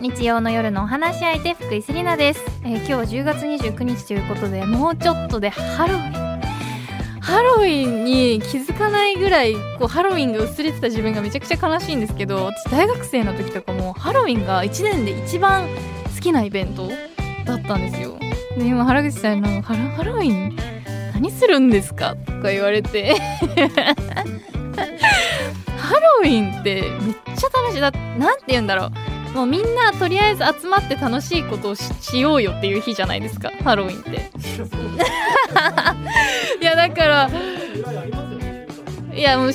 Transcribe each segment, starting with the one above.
日曜の夜のお話し相手福井セリナです、えー今日は10月29日ということでもうちょっとでハロウィン。ハロウィンに気づかないぐらいこうハロウィンが薄れてた自分がめちゃくちゃ悲しいんですけど私大学生の時とかもハロウィンが1年で一番好きなイベントだったんですよ。で今原口さんのハロハロウィン何するんですかとか言われて。ハロウィンってめっちゃ楽しい。だなんて言うんだろう。もうみんなとりあえず集まって楽しいことをししようよっていう日じゃないですかハロウィンって。いやだからいやもういい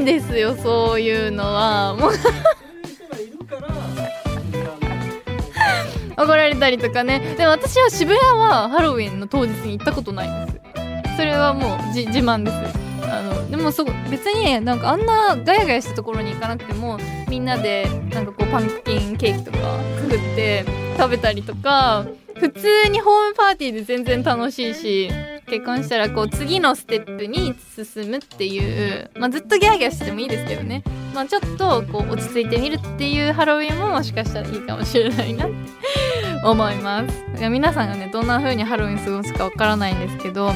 んですよそういうのは。もう 怒られたりとかね。でも私は渋谷はハロウィンの当日に行ったことないんですそれはもうじ自慢ですあのでもそ別になんかあんなガヤガヤしたところに行かなくてもみんなでなんかこうパンプキンケーキとか作って食べたりとか普通にホームパーティーで全然楽しいし結婚したらこう次のステップに進むっていう、まあ、ずっとギャーギャーしててもいいですけどね、まあ、ちょっとこう落ち着いてみるっていうハロウィンももしかしたらいいかもしれないなって思います。いや皆さんがねどんな風にハロウィン過ごすかわからないんですけど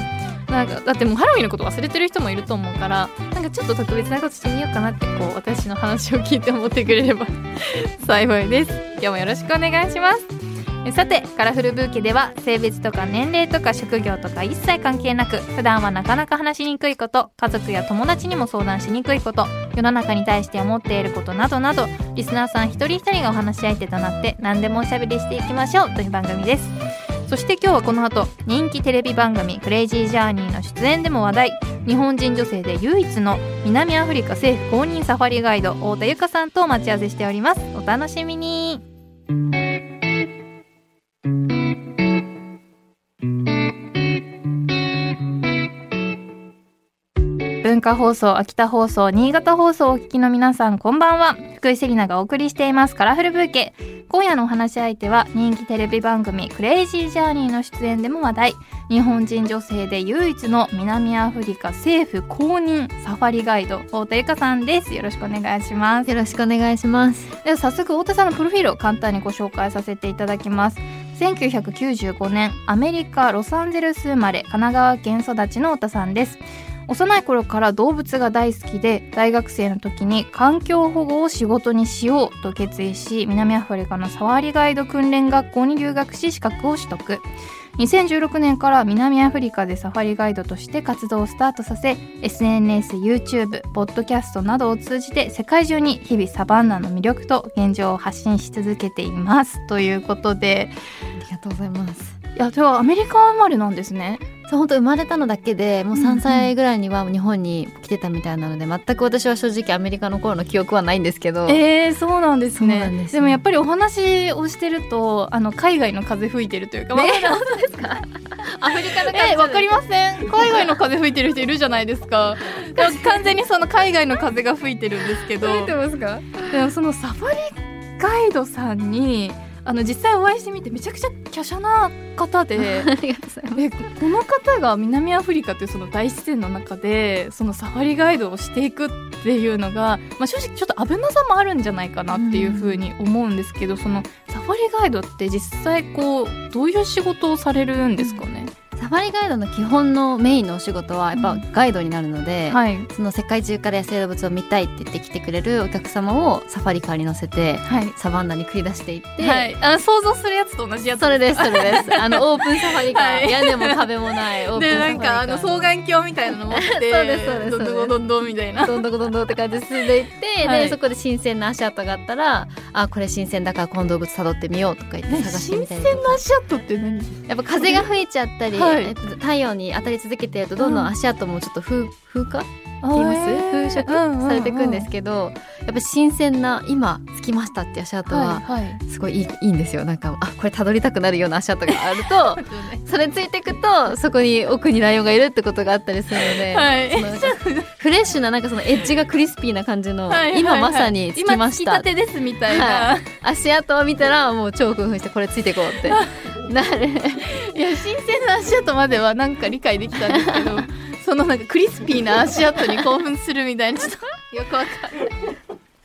なんかだってもうハロウィンのこと忘れてる人もいると思うからなんかちょっと特別なことしてみようかなってこう私の話を聞いて思ってくれれば 幸いです。今日もよろしくお願いします。さてカラフルブーケでは性別とか年齢とか職業とか一切関係なく普段はなかなか話しにくいこと家族や友達にも相談しにくいこと世の中に対して思っていることなどなどリスナーさん一人一人がお話し相手となって何でもおしゃべりしていきましょうという番組です。そして今日はこの後人気テレビ番組「クレイジージャーニー」の出演でも話題。日本人女性で唯一の南アフリカ政府公認サファリガイド太田由香さんと待ち合わせしております。お楽しみに。放送秋田放送新潟放送をお聞きの皆さんこんばんは。福井セリナがお送りしていますカラフルブーケ。今夜のお話し相手は人気テレビ番組クレイジージャーニーの出演でも話題。日本人女性で唯一の南アフリカ政府公認サファリガイド太田由香さんです。よろしくお願いします。よろしくお願いします。では早速太田さんのプロフィールを簡単にご紹介させていただきます。1995年アメリカロサンゼルス生まれ神奈川県育ちの太田さんです幼い頃から動物が大好きで大学生の時に環境保護を仕事にしようと決意し南アフリカのサファリガイド訓練学校に留学し資格を取得。2016年から南アフリカでサファリガイドとして活動をスタートさせ SNS、YouTube、ポッドキャストなどを通じて世界中に日々サバンナの魅力と現状を発信し続けています。ということで。ありがとうございます。いやではアメリカ生まれなんですね。そう本当生まれたのだけでもううんうん。3歳ぐらいには日本に来てたみたいなので、全く私は正直アメリカの頃の記憶はないんですけど、えー、そうなんですね。ねでもやっぱりお話をしてるとあの海外の風吹いてるというか、ね。わか本当ですか？アフリカのえわかりません。海外の風吹いてる人いるじゃないですか。完全にその海外の風が吹いてるんですけど。吹いてますか？でもそのサファリガイドさんにあの実際お会いしてみてめちゃくちゃ華奢な方で この方が南アフリカというその大自然の中でそのサファリガイドをしていくっていうのが、まあ、正直ちょっと危なさもあるんじゃないかなっていうふうに思うんですけど、そのサファリガイドって実際こうどういう仕事をされるんですかね、サファリガイドの基本のメインのお仕事はやっぱガイドになるので、はい。その世界中から野生動物を見たいって言って来てくれるお客様をサファリカーに乗せてはい。サバンナに繰り出していって、はい、あの想像するやつと同じやつ。それですそれです。あのオープンサファリカー、はい。屋根も壁もないオープンでサファリカー。なんかあの双眼鏡みたいなの持ってそうですそうです。どんどんどんどんみたいなどんどんどんどんって感じで進んでいって、はいでそこで新鮮な足跡があったらあこれ新鮮だからこの動物辿ってみようとか言って探して新みたり鮮とかな足跡って何やっぱ風が吹いちゃったり、はい。えっと太陽に当たり続けてるとどんどん。足跡もちょっと風風化？って言います？風食されていくんですけどやっぱ新鮮な今着きましたって足跡ははいはい。すごいいいいいんですよ。なんかあこれたどりたくなるような足跡があると それついていくとそこに奥にライオンがいるってことがあったりするので、はい。フレッシュななんかそのエッジがクリスピーな感じの、はいはいはい。今まさに着きました。今着きたてですみたいな、は足跡を見たらもう超興奮してこれついていこうって なる。いや新鮮な足跡まではなんか理解できたんですけどそのなんかクリスピーな足跡に興奮するみたいなちょっとよくわかんない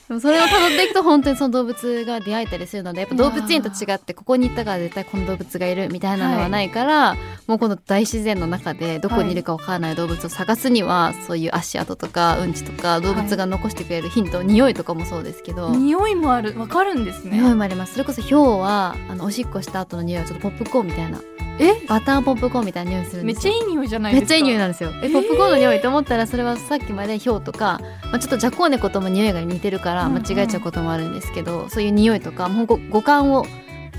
でもそれを辿っていくと本当にその動物が出会えたりするのでやっぱ動物園と違ってここに行ったから絶対この動物がいるみたいなのはないから、もうこの大自然の中でどこにいるかわからない動物を探すには、そういう足跡とかうんちとか動物が残してくれるヒント、匂いとかもそうですけど。匂いもある。わかるんですね。匂いもあります。それこそヒョウはあのおしっこした後の匂いはちょっとポップコーンみたいなえ？バターポップコーンみたいな匂いするんめっですよ。ちゃいい匂いじゃないですか。めっちゃいい匂いなんですよ。えポップコーンの匂いと思ったらそれはさっきまでヒョウとか、まあ、ちょっとジャコーネコとも匂いが似てるからうんうん。間違えちゃうこともあるんですけど、そういう匂いとかもうご五感を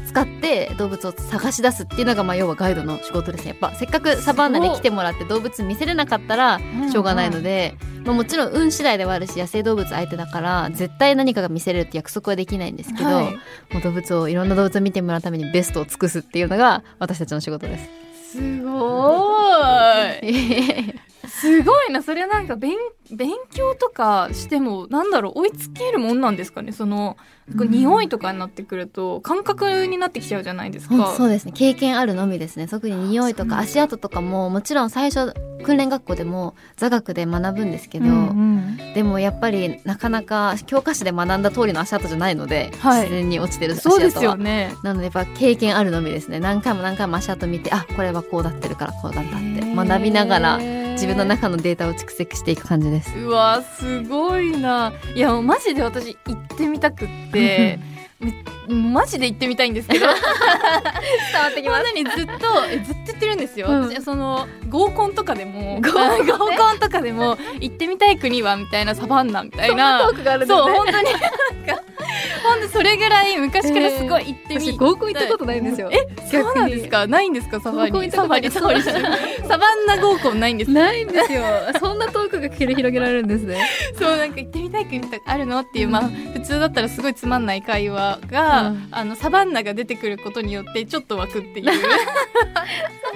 使って動物を探し出すっていうのがまあ要はガイドの仕事ですね。やっぱせっかくサバンナに来てもらって動物見せれなかったらしょうがないので、まあ、もちろん運次第ではあるし野生動物相手だから絶対何かが見せれるって約束はできないんですけど、はい。もう動物をいろんな動物を見てもらうためにベストを尽くすっていうのが私たちの仕事です。すごーい。すごいな。それなんか勉勉強とかしてもなんだろう追いつけるもんなんですかねその匂いとかになってくると感覚になってきちゃうじゃないですほんかそうですね。経験あるのみですね。特に匂いとか足跡とかももちろん最初訓練学校でも座学で学ぶんですけど、うんうん。でもやっぱりなかなか教科書で学んだ通りの足跡じゃないので、はい。自然に落ちてる足跡は。そうですよね。なのでやっぱ経験あるのみですね。何回も何回も足跡見てあこれはこうなってるからこうなんだって学びながら自分の中のデータを蓄積していく感じです。うわすごいな。いやもうマジで私行ってみたくって。め マジで行ってみたいんですけど。伝わってきます。にずっとえずっと言ってるんですよ、うん。その合コンとかでも合コンとかでも行ってみたい国はみたいなサバンナみたいな。そう本当に。なんか本当それぐらい昔からすごい行ってみ、私合コン行ったことないんですよ。えそうなんですか？ないんですか？サバン行リったことない。サバンナ合コンないんですかないんですよ。そんなトークが繰り広げられるんですね。そうなんか行ってみたい国とかあるの？っていう、まあ普通だったらすごいつまんない会話が、うん。あのサバンナが出てくることによってちょっと湧くっていう。そ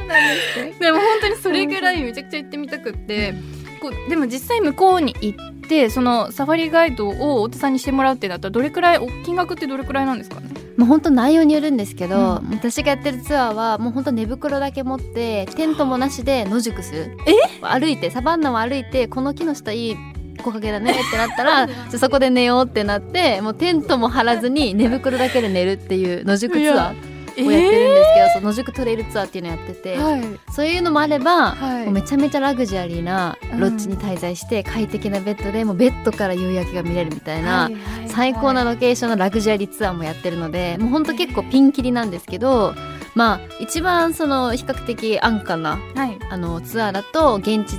うなんですね。でも本当にそれぐらいめちゃくちゃ行ってみたくってこうでも実際向こうに行ってそのサファリガイドを大手さんにしてもらうってなったらどれくらいお金額ってどれくらいなんですかね？もう本当内容によるんですけど、うん。私がやってるツアーはもう本当寝袋だけ持ってテントもなしで野宿する。歩いてサバンナを歩いてこの木の下いい木陰だねってなったらそこで寝ようってなってもうテントも張らずに寝袋だけで寝るっていう野宿ツアーをやってるんですけど、その野宿トレイルツアーっていうのをやってて、はい。そういうのもあれば、はい。もうめちゃめちゃラグジュアリーなロッジに滞在して快適なベッドでもうベッドから夕焼けが見れるみたいな、最高なロケーションのラグジュアリーツアーもやってるのでもうほんと結構ピンキリなんですけどまあ一番その比較的安価なはい。あのツアーだと現地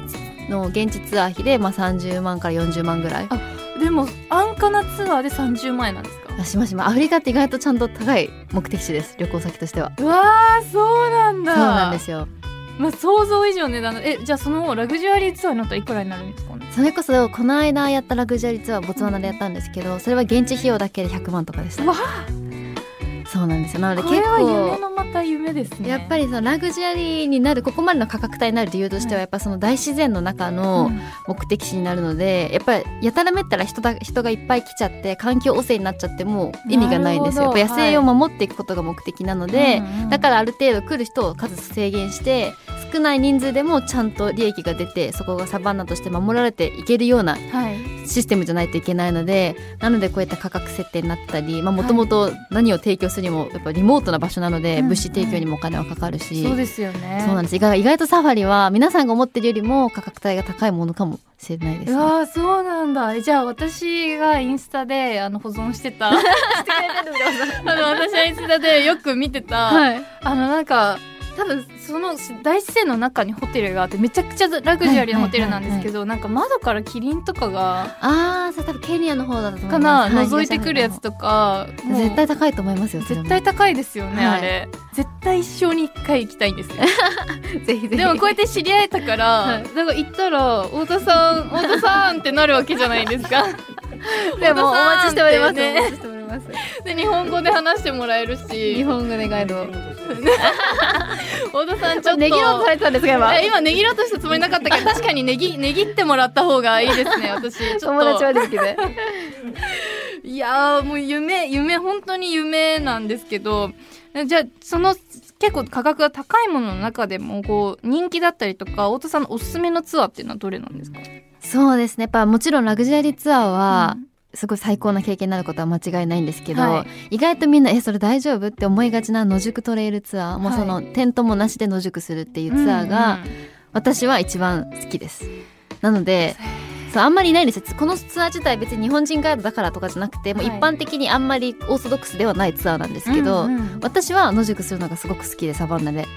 の現地ツアー費でまあ30万から40万ぐらい。でも安価なツアーで30万円なんですか？あしましま。アフリカって意外とちゃんと高い目的地です旅行先としては。うわーそうなんだ。そうなんですよ。まあ想像以上値段。だえじゃあそのラグジュアリーツアーになったらいくらになるんですかね？それこそこの間やったラグジュアリーツアーボツワナでやったんですけどそれは現地費用だけで100万とかでした。うわそうなんですよ。なのでこれは結構夢のまた夢ですね。やっぱりそのラグジュアリーになるここまでの価格帯になる理由としてはやっぱその大自然の中のうん。目的地になるのでやっぱりやたらめったら人だ人がいっぱい来ちゃって環境汚染になっちゃっても意味がないんですよ。やっぱ野生を守っていくことが目的なので、うんうん。だからある程度来る人を数制限して少ない人数でもちゃんと利益が出てそこがサバンナとして守られていけるようなはいシステムじゃないといけないのでなのでこういった価格設定になったりもともと何を提供するにもやっぱリモートな場所なので、うん物資提供にもお金はかかるし、そうですよね。そうなんです。意外意外とサファリは皆さんが思ってるよりも価格帯が高いものかもしれないです、ね。うわーそうなんだ。えじゃあ私がインスタであの保存してた。あの私はインスタでよく見てた、はい、あのなんか多分その大自然の中にホテルがあってめちゃくちゃラグジュアリーなホテルなんですけど、なんか窓からキリンとかがああそれ多分ケニアの方だと思いかます。な、覗いてくるやつとか絶対高いと思いますよ絶対高いですよね、はい。あれ。絶対一生に一回行きたいんですよ。ぜひぜひ。でもこうやって知り合えたから、はい。だから行ったら太田さん太田さんってなるわけじゃないですかでもお待ちしております、ねお待ちしております。で日本語で話してもらえるし。日本語でガイド。太田さんちょっと。ネギろうとされてたんですか今。え今ねぎろうとしたつもりなかったけど確かにねぎねぎってもらった方がいいですね私。友達はですけどいやーもう夢夢本当に夢なんですけど。じゃあその結構価格が高いものの中でもこう人気だったりとか太田さんのおすすめのツアーっていうのはどれなんですか？そうですね。やっぱもちろんラグジュアリーツアーは、すごい最高な経験になることは間違いないんですけど、はい。意外とみんな「えそれ大丈夫?」って思いがちな野宿トレイルツアーもうはいその、テントもなしで野宿するっていうツアーが、私は一番好きです。なのでそうあんまりいないんですよ。このツアー自体別に日本人ガイドだからとかじゃなくてもう一はい。般的にあんまりオーソドックスではないツアーなんですけど、うんうん。私は野宿するのがすごく好きでサバンナで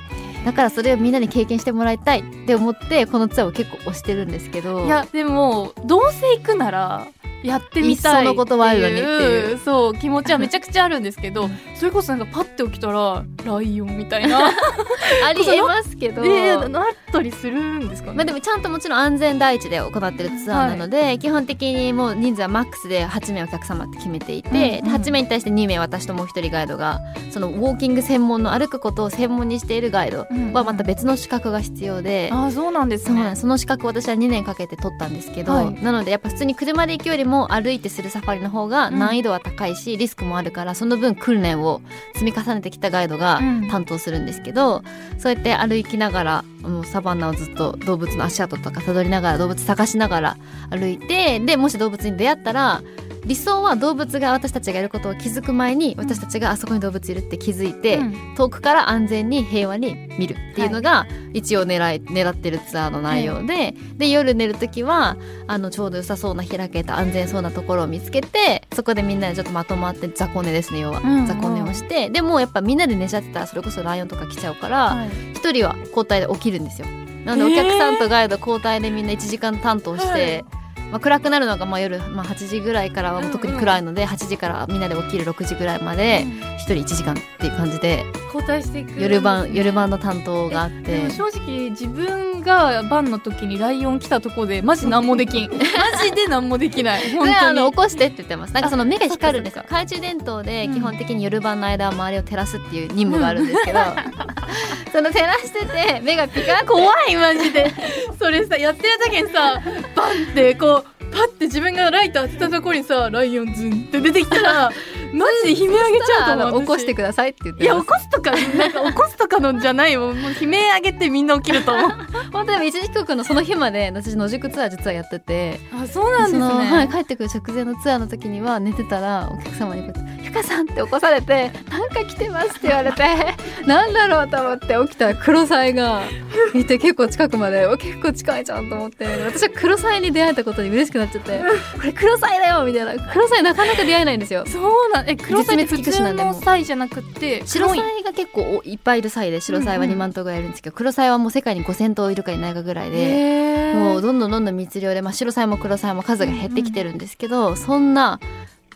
だからそれをみんなに経験してもらいたいって思ってこのツアーを結構推してるんですけど。いやでもどうせ行くならやってみたいのことワイルドにっていう。そう気持ちはめちゃくちゃあるんですけどそれこそなんかパッて起きたらライオンみたいな。ありえますけど、えーなったりするんですかね？まあでもちゃんともちろん安全第一で行ってるツアーなので、基本的にもう人数はマックスで8名お客様って決めていて、うんうんで8名に対して2名私ともう1人ガイドがそのウォーキング専門の歩くことを専門にしているガイドはまた別の資格が必要で。あそうなんですね。そうなんです。その資格を私は2年かけて取ったんですけど、はい。なのでやっぱ普通に車で行くよりも歩いてするサファリの方が難易度は高いし、リスクもあるからその分訓練を積み重ねてきたガイドがうん。担当するんですけど、そうやって歩きながらもうサバンナをずっと動物の足跡とかたどりながら動物探しながら歩いてでもし動物に出会ったら理想は動物が私たちがいることを気づく前に私たちがあそこに動物いるって気づいて、うん。遠くから安全に平和に見るっていうのが一応狙い狙ってるツアーの内容で、で夜寝る時はあのちょうど良さそうな開けた安全そうなところを見つけてそこでみんなでちょっとまとまって雑魚寝ですね要は、うん。うん。雑魚寝をしてでもやっぱみんなで寝ちゃってたらそれこそライオンとか来ちゃうからはい。一、人は交代で起きるんですよ。なのでお客さんとガイド交代でみんな1時間担当して、はいまあ、暗くなるのがまあ夜、まあ、8時ぐらいからはもう特に暗いので、8時からみんなで起きる6時ぐらいまで1人1時間っていう感じで交代していく。夜晩夜晩の担当があっでても正直自分が晩の時にライオン来たとこでマジ何もできん。マジで何もできない。そ本当に。起こしてって言ってます。なんかその目が光るんですよ。懐中電灯でうん。基本的に夜晩の間は周りを照らすっていう任務があるんですけど、その照らしてて目がピカッ怖いマジで。それさやってる時にさバンってこうパッて自分がライト当てたところにさライオンズンって出てきたら マジで悲鳴あげちゃうと思う起こしてくくださいって言っていや起こすとかなんか起こすとかのじゃないよもう悲鳴あげてみんな起きると思う。本当でも一時帰国のその日まで私野宿ツアー実はやっててあそうなんですその、ね。はい、帰ってくる直前のツアーの時には寝てたらお客様にこうやって「ゆかさん」って起こされて「なんか来てます」って言われて なんだろうと思って起きたら黒サイがいて結構近くまでお結構近いじゃんと思って。私は黒サイに出会えたことに嬉しくなっちゃって「これ黒サイだよ」みたいな。黒サイなかなか出会えないんですよ。そうなんえ黒サイって普通のサイじゃなくて白サ黒いイが結構いっぱいいるサイで白サイはうんうん2万頭ぐらいいるんですけど、黒サイはもう世界に5,000頭いるかいないかぐらいで。もうどんどんどんどん密漁で、まあ、白サイも黒サイも数が減ってきてるんですけど、そんな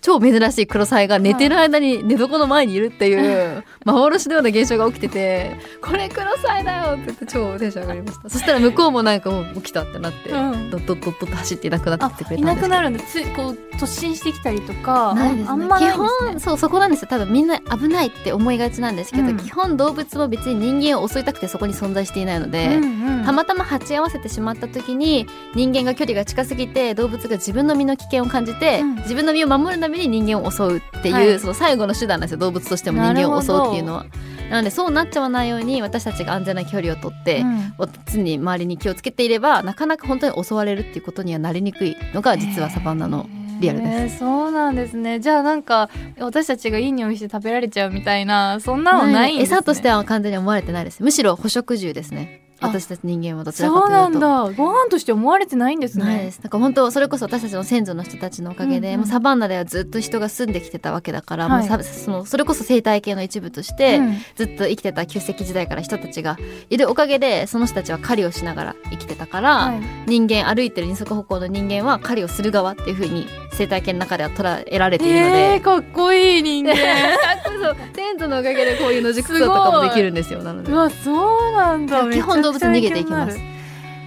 超珍しい黒サイが寝てる間に寝床の前にいるっていう幻のような現象が起きてて「これ黒サイだよ!」って言って超テンション上がりました。そしたら向こうもなんかもう起きたってなって、うん。ドッドッドッドッと走っていなくなってくれいたんですけど。なくなるんでつこう突進してきたりとかないですね。あんまない基本そうそこなんですよ。多分みんな危ないって思いがちなんですけど、うん。基本動物も別に人間を襲いたくてそこに存在していないので、うんうん。たまたま鉢合わせてしまった時に人間が距離が近すぎて動物が自分の身の危険を感じて、うん自分の身を守るために人間を襲うっていう、はい。その最後の手段なんですよ。動物としても人間を襲うっていうのは。なのでそうなっちゃわないように私たちが安全な距離をとって、うん。常に周りに気をつけていればなかなか本当に襲われるっていうことにはなりにくいのが実はサバンナのリアルです。へーそうなんですね。じゃあなんか私たちがいい匂いして食べられちゃうみたいなそんなのないんです、ね、餌としては完全に思われてないです。むしろ捕食獣ですね。あ私たち人間はどちらかというと。そうなんだ。ご飯として思われてないんですね。ないです。なんか本当それこそ私たちの先祖の人たちのおかげで、うんうん。もうサバンナではずっと人が住んできてたわけだから、はい。もうさそのそれこそ生態系の一部として、うん。ずっと生きてた旧石器時代から人たちがいるおかげでその人たちは狩りをしながら生きてたから、はい。人間歩いてる二足歩行の人間は狩りをする側っていう風に生態系の中では捉えられているのえでー、。かっこいい人間。先祖のおかげでこういう野宿とかもできるんですよなので。うわそうなんだ。基本動物逃げていきます。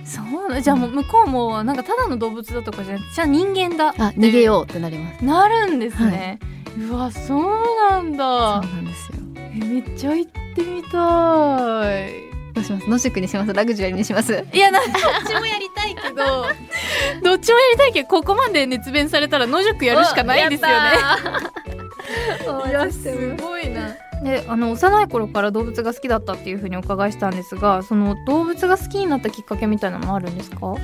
そうじゃあもう向こうもなんかただの動物だとかじゃなくてじゃあ人間だあ逃げようってなります。なるんですね、うわそうなんそうだなんですよ。えめっちゃ行ってみたい。どうします？野宿にします？ラグジュアリーにします？いやどっちもやりたいけど。どっちもやりたいけどここまで熱弁されたら野宿やるしかないですよね。いやすごいなであの幼い頃から動物が好きだったっていうふうにお伺いしたんですがその動物が好きになったきっかけみたいなのもあるんですか？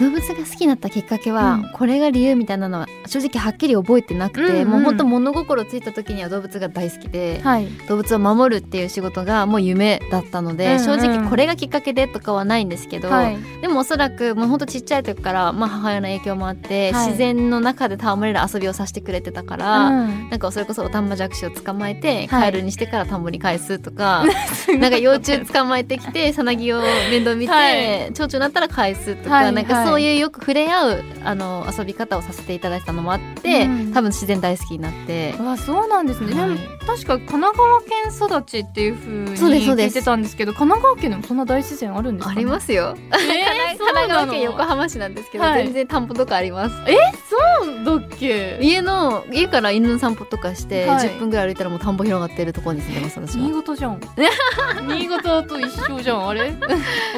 動物が好きになったきっかけは、うん。これが理由みたいなのは正直はっきり覚えてなくて、うんうんもうほんと物心ついた時には動物が大好きで、はい。動物を守るっていう仕事がもう夢だったので、うんうん正直これがきっかけでとかはないんですけど、はい。でもおそらくもうほんとちっちゃい時から、まあ、母親の影響もあって、はい。自然の中で戯れる遊びをさせてくれてたから、うん。なんかそれこそオタンマジャクシを捕まえて、はい。カエルにしてから田んぼに返すとか なんか幼虫捕まえてきてさなぎを面倒見て、はい。蝶々になったら返すとか、はい。なんかそういうよく触れ合うあの遊び方をさせていただいたのもあって、うん。多分自然大好きになって。わそうなんですね、はい。でも確か神奈川県育ちっていう風にそうですそうです。聞いてたんですけど神奈川県でもそんな大自然あるんですか、あね、りますよ。えー 神奈川県横浜市なんですけど、はい。全然田んぼとかあります。そうだっけ？家の家から犬の散歩とかして、はい。10分ぐらい歩いたらもう田んぼ広がってるところに住んでます私新は。潟じゃん。新潟と一緒じゃんあれ？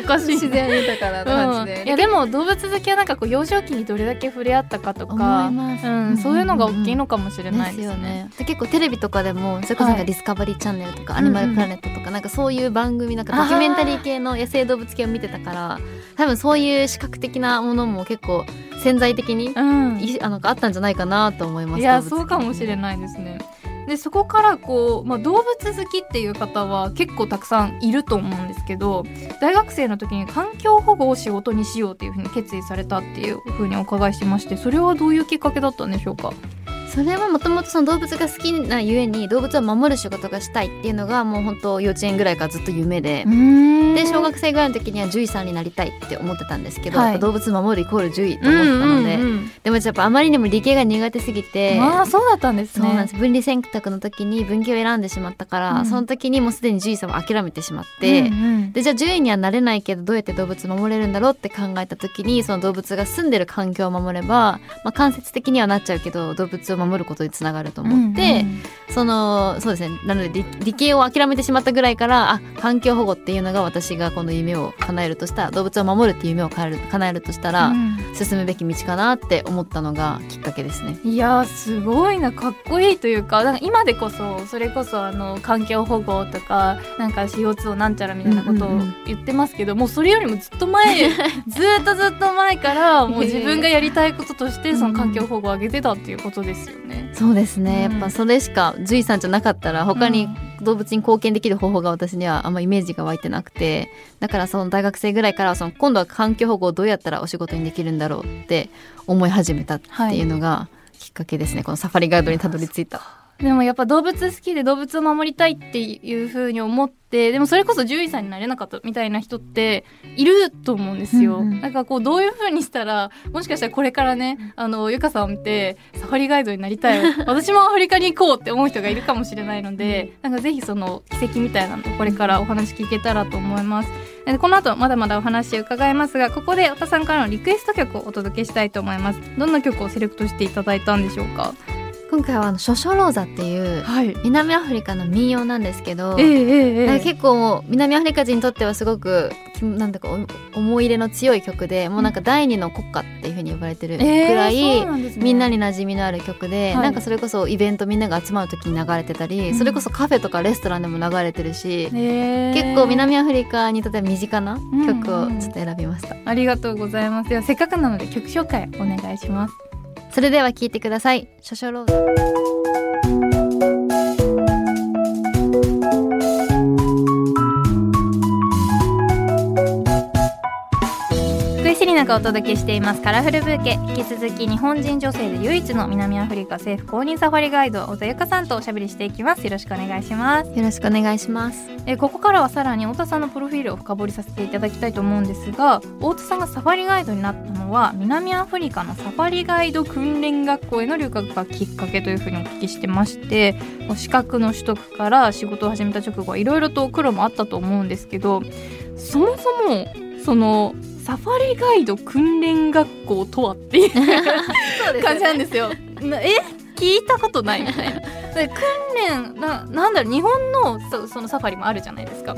おかしい 自然豊かな感じで。うん、いやでも動物好きはなんかこう幼少期にどれだけ触れ合ったかとかうん、そういうのが大きいのかもしれないですすね。でよね。で結構テレビとかでもそれこそなんはいかディスカバリーチャンネルとか、うんアニマルプラネットとかなんかそういう番組なんかドキュメンタリー系の野生動物系を見てたから多分そういう視覚的なものも結構潜在的に、うん、いあのあったんじゃないかなと思います。いやそうかもしれないですね。でそこからこう、まあ、動物好きっていう方は結構たくさんいると思うんですけど大学生の時に環境保護を仕事にしようっていうふうに決意されたっていうふうにお伺いしましてそれはどういうきっかけだったんでしょうか？それはもともとその動物が好きなゆえに動物を守る仕事がしたいっていうのがもう本当幼稚園ぐらいからずっと夢で。でで小学生ぐらいの時には獣医さんになりたいって思ってたんですけど、はい。やっぱ動物守るイコール獣医と思ってたので、うんうんうん。でもやっぱあまりにも理系が苦手すぎて、まあそうだったんですね。そうなんです。分離選択の時に文系を選んでしまったから、うん。その時にもうすでに獣医さんを諦めてしまって、うんうん。でじゃあ獣医にはなれないけどどうやって動物守れるんだろうって考えた時にその動物が住んでる環境を守れば、まあ、間接的にはなっちゃうけど動物を守ることにつながると思って、うんうんそのそうですね。なので理理系を諦めてしまったぐらいからあ環境保護っていうのが私がこの夢を叶えるとしたら動物を守るっていう夢を叶える叶えるとしたら、うん。進むべき道かなって思ったのがきっかけですね。いやーすごいな。かっこいいというかなんか今でこそそれこそあの環境保護とかなんか CO2 をなんちゃらみたいなことをうんうんうん。言ってますけど、もうそれよりもずっと前 ずーっとずっと前からもう自分がやりたいこととしてその環境保護を上げてたっていうことですよね。そうですね、うん。やっぱそれしか獣医さんじゃなかったら他に動物に貢献できる方法が私にはあんまイメージが湧いてなくて。だからその大学生ぐらいからはその今度は環境保護をどうやったらお仕事にできるんだろうって思い始めたっていうのがきっかけですね、このサファリガイドにたどり着いた。でもやっぱ動物好きで動物を守りたいっていうふうに思ってでもそれこそ獣医さんになれなかったみたいな人っていると思うんですよ。うんうんなんかこうどういうふうにしたらもしかしたらこれからねあのゆかさんを見てサファリガイドになりたい 私もアフリカに行こうって思う人がいるかもしれないのでなんかぜひその奇跡みたいなのをこれからお話聞けたらと思います。でこの後まだまだお話伺いますがここで太田さんからのリクエスト曲をお届けしたいと思います。どんな曲をセレクトしていただいたんでしょうか？今回はあのショショローザっていうはい。南アフリカの民謡なんですけど、ええええなんか結構もう南アフリカ人にとってはすごくきなんだかお思い入れの強い曲でもうなんか第二の国歌っていう風に呼ばれてるくらい、んね。みんなに馴染みのある曲で、はい。なんかそれこそイベントみんなが集まる時に流れてたり、うん。それこそカフェとかレストランでも流れてるし、へー結構南アフリカにとっては身近な曲うんうんをちょっと選びました、ありがとうございます。ではせっかくなので曲紹介お願いしますそれでは聴いてください「少々ローザ」福井セリナがお届けしていますカラフルブーケ。引き続き日本人女性で唯一の南アフリカ政府公認サファリガイド太田由香さんとおしゃべりしていきます。よろしくお願いします。よろしくお願いします。えここからはさらに太田さんのプロフィールを深掘りさせていただきたいと思うんですが太田さんがサファリガイドになったのは南アフリカのサファリガイド訓練学校への留学がきっかけというふうにお聞きしてまして資格の取得から仕事を始めた直後はいろいろと苦労もあったと思うんですけどそもそもそのサファリガイド訓練学校とはっていう そうです感じなんですよ。なえ？聞いたことないみたいな。で訓練ななんだろう日本のそそのサファリもあるじゃないですか。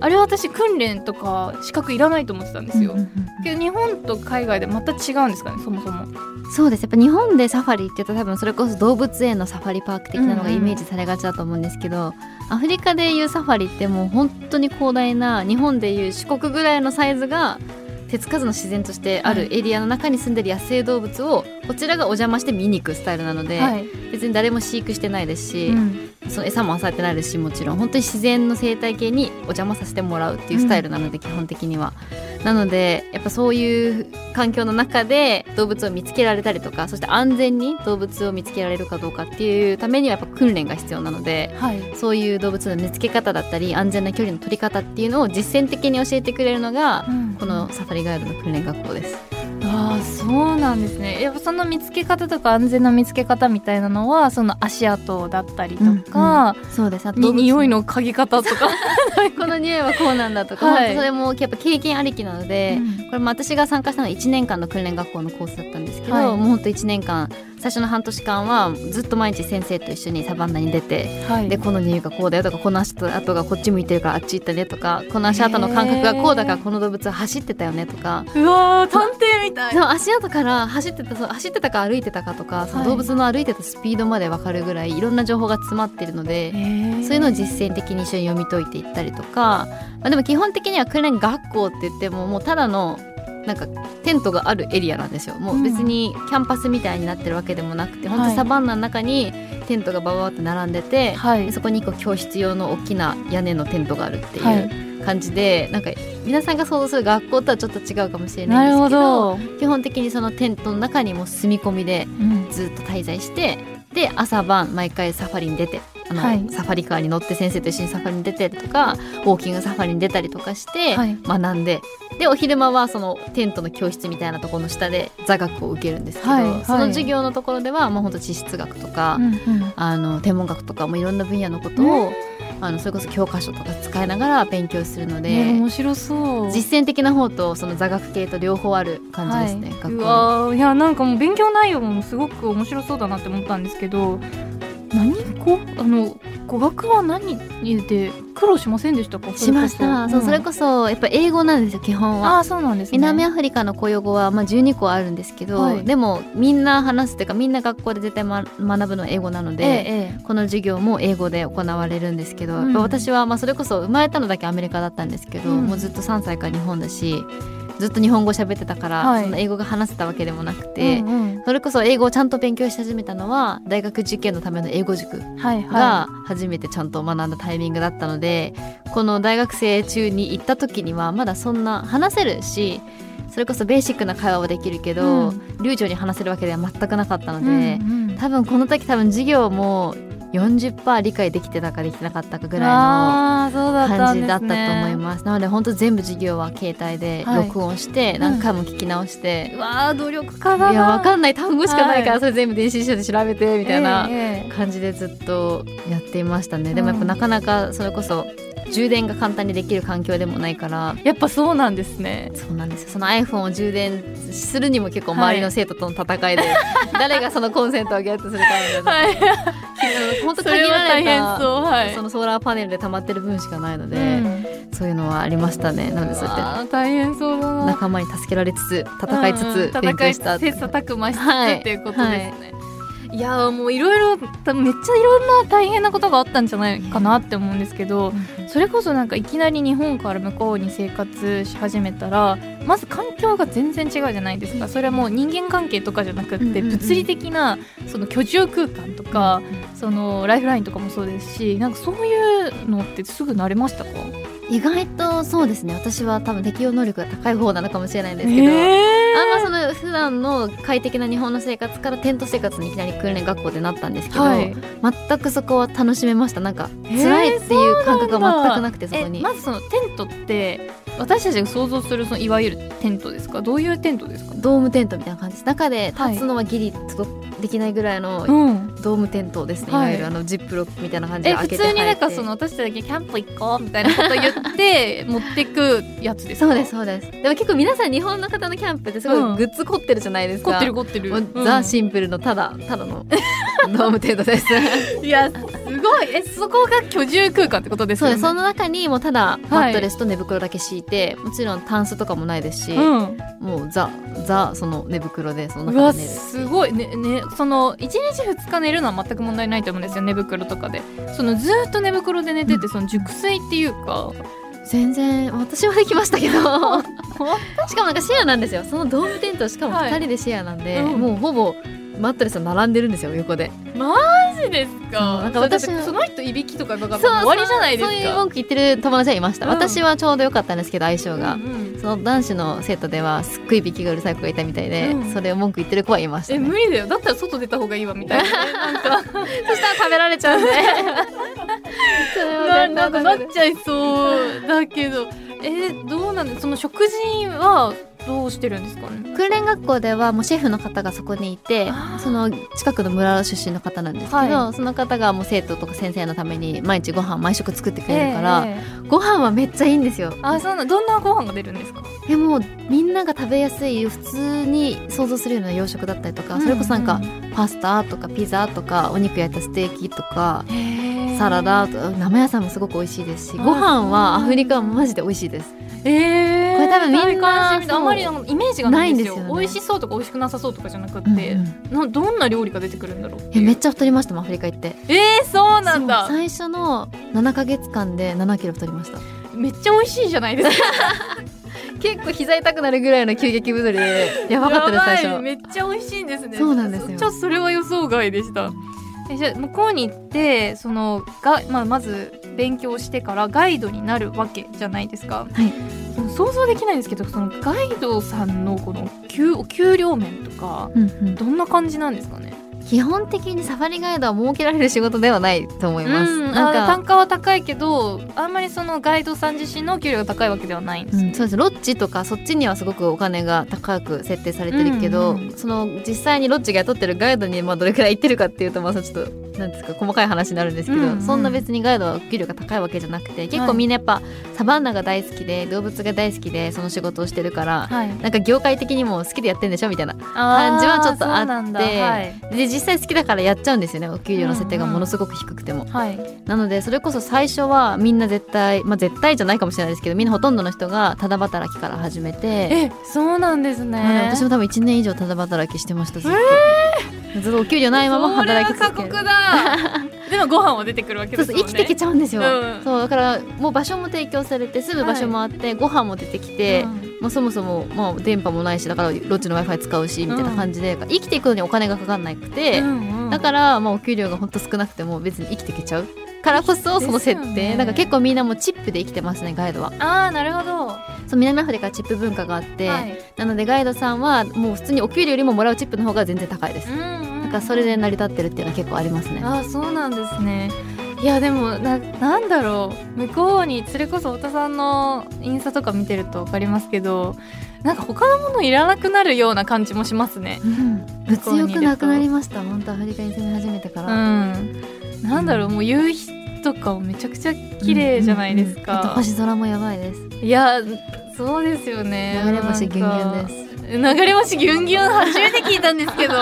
あれは私訓練とか資格いらないと思ってたんですよ。けど日本と海外でまた違うんですかねそもそも。そうですやっぱ日本でサファリって言うと多分それこそ動物園のサファリパーク的なのがイメージされがちだと思うんですけど、アフリカでいうサファリってもう本当に広大な日本でいう四国ぐらいのサイズが手つかずの自然としてあるエリアの中に住んでる野生動物をこちらがお邪魔して見に行くスタイルなので、はい。別に誰も飼育してないですし、うんその餌も漁ってないですしもちろん本当に自然の生態系にお邪魔させてもらうっていうスタイルなので、基本的には。なのでやっぱそういう環境の中で動物を見つけられたりとかそして安全に動物を見つけられるかどうかっていうためにはやっぱ訓練が必要なのではいそういう動物の見つけ方だったり安全な距離の取り方っていうのを実践的に教えてくれるのがこのサファリガイドの訓練学校です。ああそうなんですね。やっぱその見つけ方とか安全な見つけ方みたいなのはその足跡だったりとか、そうです。あと匂いの嗅ぎ方とか、この匂いはこうなんだとか、はい。それもやっぱ経験ありきなので、うん。これも私が参加したのは1年間の訓練学校のコースだったんですけど、はい。もうほんと1年間最初の半年間はずっと毎日先生と一緒にサバンナに出てはい。でこの匂いがこうだよとかこの足跡がこっち向いてるからあっち行ったねとかこの足跡の感覚がこうだからこの動物は走ってたよねとか。うわー探偵みたい。そう足跡から走ってたそう走ってたか歩いてたかとかその動物の歩いてたスピードまで分かるぐらいいろんな情報が詰まってるので、そういうのを実践的に一緒に読み解いていったりとか、まあ、でも基本的には訓練学校って言ってももうただのなんかテントがあるエリアなんですよ。もう別にキャンパスみたいになってるわけでもなくて、本当サバンナの中にテントがバババって並んでて、はい。でそこにこう教室用の大きな屋根のテントがあるってはい。いう感じで、なんか皆さんが想像する学校とはちょっと違うかもしれなないですけどど、基本的にそのテントの中にもう住み込みでうん。ずっと滞在してで朝晩毎回サファリに出てあの、はい。サファリカーに乗って先生と一緒にサファリに出てとかウォーキングサファリに出たりとかしてはい。学んで、でお昼間はそのテントの教室みたいなところの下で座学を受けるんですけど、はいはい。その授業のところではもうほんと地質学とか、うんうん。あの天文学とかもいろんな分野のことを、あのそれこそ教科書とか使いながら勉強するので。ね面白そう。実践的な方とその座学系と両方ある感じですね、はい、学校いやなんかもう勉強内容もすごく面白そうだなって思ったんですけど何こあの語学は何で苦労しませんでしたか？しました、そうそれこそやっぱ英語なんですよ基本は。ああそうなんですね。南アフリカの公用語はまあ12個あるんですけど、はい。でもみんな話すというかみんな学校で絶対、ま、学ぶのは英語なので、えええこの授業も英語で行われるんですけど、うん。私はまあそれこそ生まれたのだけアメリカだったんですけど、うん。もうずっと3歳から日本だしずっと日本語喋ってたから、はい。そんな英語が話せたわけでもなくえて、うんうん。それこそ英語をちゃんと勉強し始めたのは大学受験のための英語塾はいがは初めてちゃんと学んだタイミングだったのでこの大学生中に行った時にはまだそんな話せるしそれこそベーシックな会話はできるけど、うん。流暢に話せるわけでは全くなかったのいで、うんうん。多分この時多分授業も40%理解できてたかできてなかったかぐらいの感じだったと思います。なので本当全部授業は携帯ではい。録音して何回も聞き直して、うわー努力家だな。いやわかんない。単語しかないから、はい。それ全部電子書で調べてみたいなええ感じでずっとやっていましたね、うんでもやっぱなかなかそれこそ充電が簡単にできる環境でもないから。やっぱそうなんですね。そうなんですよ。その iPhone を充電するにも結構周りの生徒との戦いで、誰がそのコンセントをゲットするかみたいな、はい。本当限られ大変たそう。はい。そのソーラーパネルで溜まってる分しかないので、うん。そういうのはありましたね。なのでそうやっあー大変そうだてな。仲間に助けられつつ戦いつつ勉強した、戦い切磋琢磨しつつはいっていうことですね、い、やーもういろいろめっちゃいろんな大変なことがあったんじゃないかなって思うんですけどそれこそなんかいきなり日本から向こうに生活し始めたらまず環境が全然違うじゃないですか。それはもう人間関係とかじゃなくって物理的なその居住空間とかそのライフラインとかもそうですしなんかそういうのってすぐ慣れましたか？意外とそうですね。私は多分適応能力が高い方なのかもしれないんですけど、えあんま普段の快適な日本の生活からテント生活にいきなり訓練学校でなったんですけど、はい。全くそこは楽しめました。なんか辛いっていう感覚が全くなくてそこに、えまずそのテントって私たちが想像するそのいわゆるテントですか？どういうテントですか？ドームテントみたいな感じです。中ではい立つのはギリ届できないぐらいのうん。ドームテントですね、はい。い、わゆるあのジップロックみたいな感じで開けて通になんかその私たちだけキャンプ行こうみたいなこと言って 持ってくやつですか？そうですそうです。でも結構皆さん日本の方のキャンプってすごいうん。グッズ凝ってるじゃないですか、凝ってる凝ってる、もううん。ザ・シンプルのただただの ドームテントです。いやすごい。えそこが居住空間ってことですよね。そうです。その中にもうただマはい。ットレスと寝袋だけ敷いて、もちろんタンスとかもないですし、うん。もうザザその寝袋でその中で寝るすごい。ねねその1日2日寝るのは全く問題ないと思うんですよ寝袋とかで。そのずーっと寝袋で寝ててその熟睡っていうか。全然私はできましたけど。しかもなんかシェアなんですよ。そのドームテントしかもはい2人でシェアなんで、うん。もうほぼマットレスは並んでるんですよ横で。マジですか？なんか私その人いびきとかだから終わりじゃないですか？そういう文句言ってる友達はいました、うん私はちょうど良かったんですけど相性が、うんうんその男子の生徒ではすっごいびきがうるさい子がいたみたいで、うんそれを文句言ってる子はいました、えね、無理だよだったら外出た方がいいわみたいなねなんかそしたら食べられちゃうんでななんかなっちゃいそうだけどえーどうなんでその食事はどうしてるんですかね？訓練学校ではもうシェフの方がそこにいてその近くの村出身の方なんですけど、はその方がもう生徒とか先生のために毎日ご飯毎食作ってくれるから、ええ。ご飯はめっちゃいいんですよ。あそうなんどんなご飯が出るんですか？でもみんなが食べやすい普通に想像するような洋食だったりとか、それこそなんかパスタとかピザとかお肉焼いたステーキとかサラダ生野菜もすごく美味しいですしあご飯はアフリカはマジで美味しいです。えー、これ多分みんなあんまりイメージがないんですよ。ね。美味しそうとか美味しくなさそうとかじゃなくって、うんうん。などんな料理が出てくるんだろういう。えめっちゃ太りましたもんアフリカ行って。えー、そうなんだ。最初の7ヶ月間で7キロ太りました。めっちゃ美味しいじゃないですか。結構膝痛くなるぐらいの急激太りでやばかったです最初。めっちゃ美味しいんですね。そうなんですよ。ちょっとそれは予想外でした。えじゃあ向こうに行ってそのが、まあ、まず勉強してからガイドになるわけじゃないですか、はい。想像できないんですけどそのガイドさんのこの給お給料面とかうんうん。どんな感じなんですかね？基本的にサファリガイドは設けられる仕事ではないと思います、うん、なんかあ単価は高いけどあんまりそのガイドさん自身の給料が高いわけではない。んですね、うん、そうです。ロッジとかそっちにはすごくお金が高く設定されてるけど、うん。うんその実際にロッジが雇ってるガイドにまあどれくらい行ってるかっていうとまあちょっとなんですか細かい話になるんですけど、うんうんそんな別にガイドはお給料が高いわけじゃなくて結構みんなやっぱサバンナが大好きで動物が大好きでその仕事をしてるからはい。なんか業界的にも好きでやってんでしょみたいな感感じはちょっとあってはい、で実際好きだからやっちゃうんですよねお給料の設定がものすごく低くても。はい、なのでそれこそ最初はみんな絶対まあ絶対じゃないかもしれないですけどみんなほとんどの人がただ働きから始めて、えそうなんですね、なので私も多分1年以上ただ働きしてましたずっと、ずっとお給料ないまま働き続ける。それは過酷だ。でもご飯は出てくるわけね。そうそう生きてきちゃうんですよ、うん。そうだからもう場所も提供されて住む場所もあって、ご飯も出てきて、まあ、そもそも、まあ、電波もないしだからロッジの w i f i 使うしみたいな感じで、生きていくのにお金がかかんなくて、だから、まあ、お給料がほんと少なくても別に生きていけちゃうからこそその設定、ね。なんか結構みんなもうチップで生きてますねガイドは。ああなるほど、そう南アフリカはチップ文化があって、はい。なのでガイドさんはもう普通にお給料よりももらうチップの方が全然高いです、うんうんだからそれで成り立ってるっていうのは結構ありますね。ああそうなんですね。いやでもななんだろう。向こうにそれこそ太田さんのインスタとか見てると分かりますけどなんか他のものいらなくなるような感じもしますね。うん。物欲なくなりました。本当アフリカに住み始めてかうら、ん。なんだろうもう夕日とかもめちゃくちゃ綺麗じゃないですか、うんうんうん。星空もやばいです。いやそうですよね。流れ星ギュンギュンですす。流れ星ギュンギュン初めて聞いたんですけど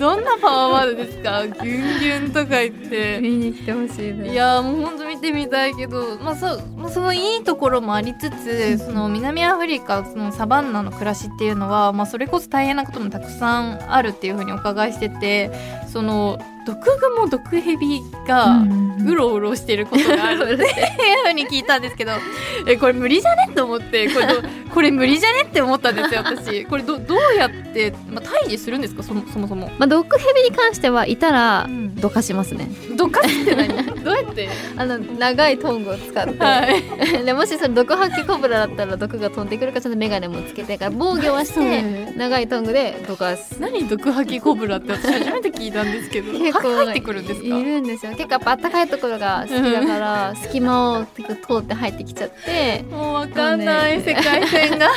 どんなパワーワードですか？ギュンギュンとか言って。見に来てほしいです。いやもうほんと見てみたいけど、まあ、そまあそのいいところもありつつその南アフリカそのサバンナの暮らしっていうのは、まあ、それこそ大変なこともたくさんあるっていうふうにお伺いしててその毒グモ毒ヘビがうろうろしてることがあるっていうふうに聞いたんですけどえこれ無理じゃね？と思ってこれどこれ無理じゃね？って思ったんですよ私。これどどうやって、まあ、退治するんですか？そもそもそも。まあドッグヘビに関してはいたらうん。どかしますね。どかすって何？どうやって？あの長いトングを使って、はい。でもしそれ毒吐きコブラだったら毒が飛んでくるからちゃんと眼鏡もつけてから防御はして長いトングでどかす。何毒吐きコブラって私初めて聞いたんですけど結構は入ってくるんですか？いるんですよ。結構やっぱ暖かいところが好きだから隙間を通って入ってきちゃって。もうわかんない世界線が。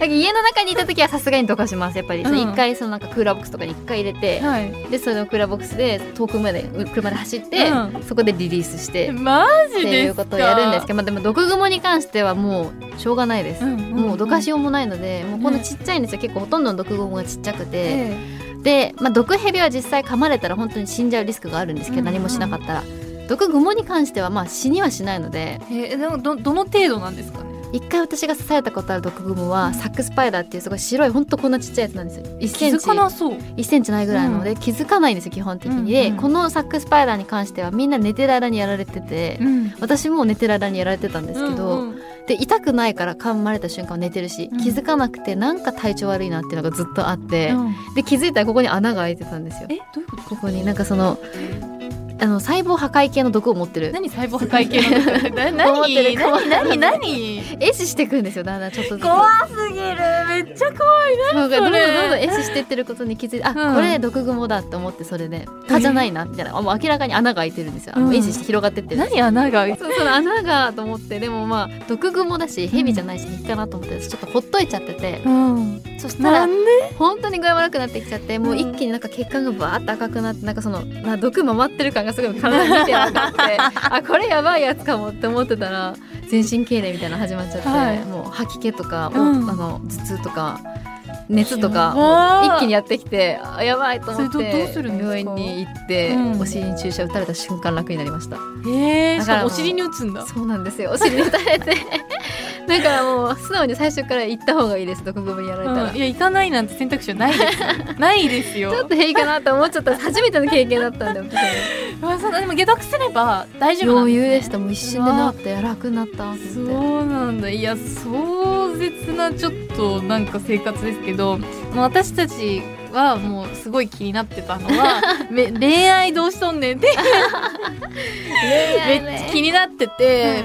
家の中にいた時はさすがにどかしますやっぱり、うん。一回そのなんかクーラーボックスとかに一回入れて、はい。でそのクーラーボックスで遠くまで車で走って、うそこでリリースしてマってジですか？いうことをやるんですけど、まあ、でも毒グモに関してはもうしょうがないです、うんうんうん。もうどかしようもないのでもうこのちっちゃいんですよ、結構ほとんどの毒グモがちっちゃくて、えで、まあ、毒ヘビは実際噛まれたら本当に死んじゃうリスクがあるんですけど、うんうん。何もしなかったら。毒グモに関してはまあ死にはしないので。ええでもどどの程度なんですか？ね一回私が刺されたことある毒グモはサックスパイダーっていうすごい白いほんとこんなちっちゃいやつなんですよ。1センチ気づかなそう。1センチないぐらいなので、気づかないんですよ基本的に、でこのサックスパイダーに関してはみんな寝てる間にやられてて、ん。私も寝てる間にやられてたんですけど、で痛くないから噛まれた瞬間は寝てるし、うん。気づかなくてなんか体調悪いなっていうのがずっとあって、うん。で気づいたらここに穴が開いてたんですよ。えどういうこと？ここになんかそのあの細胞破壊系の毒を持ってる。何細胞破壊系の毒な何？思ってる。何？何？何？壊死してくんですよだんだんちょっと怖すぎる。めっちゃ怖い。などんどんどんどん壊死してってることに気づいてあ、うんこれ毒グモだって思ってそれで蚊じゃないなみたいなあもう明らかに穴が開いてるんですよあのうん壊死して広がってってる何穴がそうその穴がと思ってでもまあ毒グモだし蛇じゃないし引っかなと思ってちょっとほっといちゃっててうんそしたら本当に具合悪くなってきちゃってもう一気になんか血管がバーって赤くなってなんかそのな毒回ってる感がすごい体に見てなかってあこれやばいやつかもって思ってたら全身痙攣みたいなの始まっちゃって、はい。もう吐き気とか、おうん。あの頭痛とか熱とか一気にやってきてあやばいと思って病院に行って、うんお尻に注射打たれた瞬間楽になりました。へえだからもうしかもお尻に打つんだ。そうなんですよ。お尻に打たれて。だからもう素直に最初から行った方がいいです。毒グモにやられたら、うん。いや行かないなんて選択肢はないです。よ ないですよ。ちょっと平気かなって思っちゃった。初めての経験だったんで まあそでも解毒すれば大丈夫なん余ですね。裕でした。もう一瞬で治って楽になったそうなんだ。いや壮絶なちょっとなんか生活ですけどもう私たちはもうすごい気になってたのは め恋愛どうしとんねんって。めっちゃ気になってて、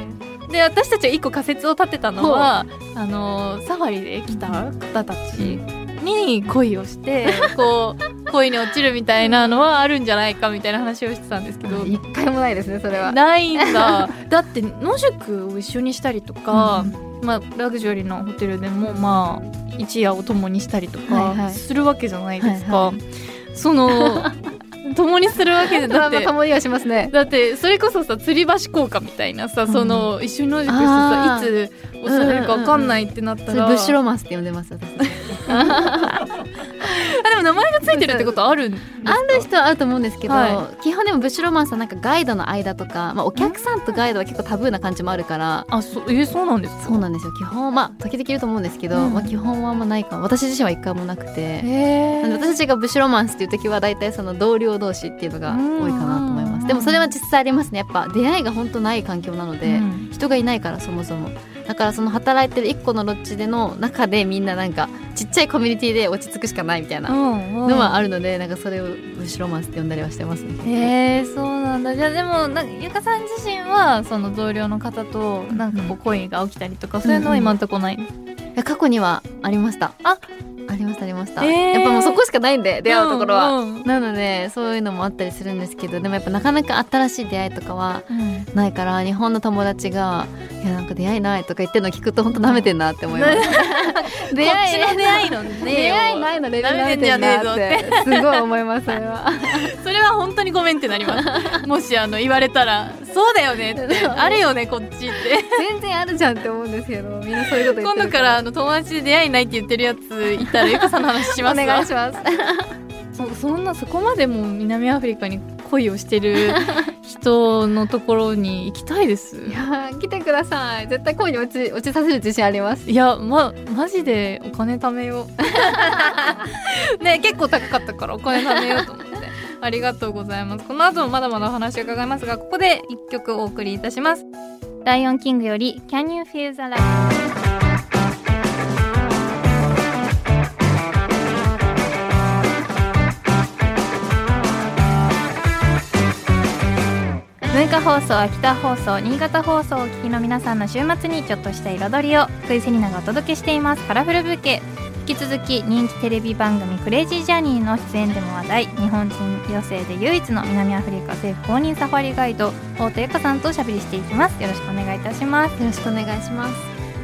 で私たちが一個仮説を立てたのはあのサファリで来た方たちに恋をしてこう 恋に落ちるみたいなのはあるんじゃないかみたいな話をしてたんですけど。一回もないですねそれは。ないんだ。だって野宿を一緒にしたりとか、まあ、ラグジュアリーなホテルでもまあ一夜を共にしたりとはいはい。かするわけじゃないですか、はその 共にするわけでだだってたまにはしますね。だってそれこそさ吊り橋効果みたいなさ、うん。その一緒に野宿してさいつ襲われるか分かんないってなったら、それブッシュロマンスって呼んでます私 あでも名前がついてるってことあるんですか？ある人はあると思うんですけど、は基本でもブッシュロマンスはなんかガイドの間とか、まあ、お客さんとガイドは結構タブーな感じもあるからあそうえーそうなんですか？そうなんですよ。基本まあ時々いると思うんですけど、うん。まあ、基本はあんまないかも。私自身は一回もなくて。私たちがブッシュロマンスっていう時は大体その同僚同士っていうのが多いかなと思います。でもそれは実際ありますね。やっぱ出会いが本当ない環境なので、人がいないからそもそもだからその働いてる一個のロッジでの中でみんななんかちっちゃいコミュニティで落ち着くしかないみたいなののはあるのでなんかそれをブッシュロマンスって呼んだりはしてますね。へえそうなんだ。じゃあでもなゆかさん自身はその同僚の方となんかこう恋が起きたりとかそういうのは今んとこない、いや過去にはありました。あありましたありました、えー。やっぱもうそこしかないんで出会うところは、うんうんなのでそういうのもあったりするんですけどでもやっぱなかなか新しい出会いとかはないから日本の友達が「いやなんか出会いない」とか言ってるの聞くと本当舐めてんなって思います。出会いちの出会いのね 出会いないのレベル舐めてんなってすごい思いますそれは。それは本当にごめんってなります。もしあの言われたらそうだよねってあるよねこっちって。全然あるじゃんって思うんですけどみんなそういうこと言ってる今度からあの友達で出会いないって言ってるやついたらゆかさんの話します？お願いします。そそんなそこまでもう南アフリカに恋をしてる人のところに行きたいです。いやー来てください。絶対恋に落ち落ちさせる自信あります。いやまマジでお金貯めよう。ね結構高かったからお金貯めようと思って。ありがとうございます。この後もまだまだお話を伺いますがここで一曲お送りいたします。ライオンキングより Can You Feel the Light 文化放送秋田放送新潟放送をお聞きの皆さんの週末にちょっとした彩りを福井セリナがお届けしています。カラフルブーケ。引き続き人気テレビ番組「クレイジージャーニー」の出演でも話題。日本人女性で唯一の南アフリカ政府公認サファリガイド太田由香さんとおしゃべりしていきます。よろしくお願いいたします。よろしくお願いします。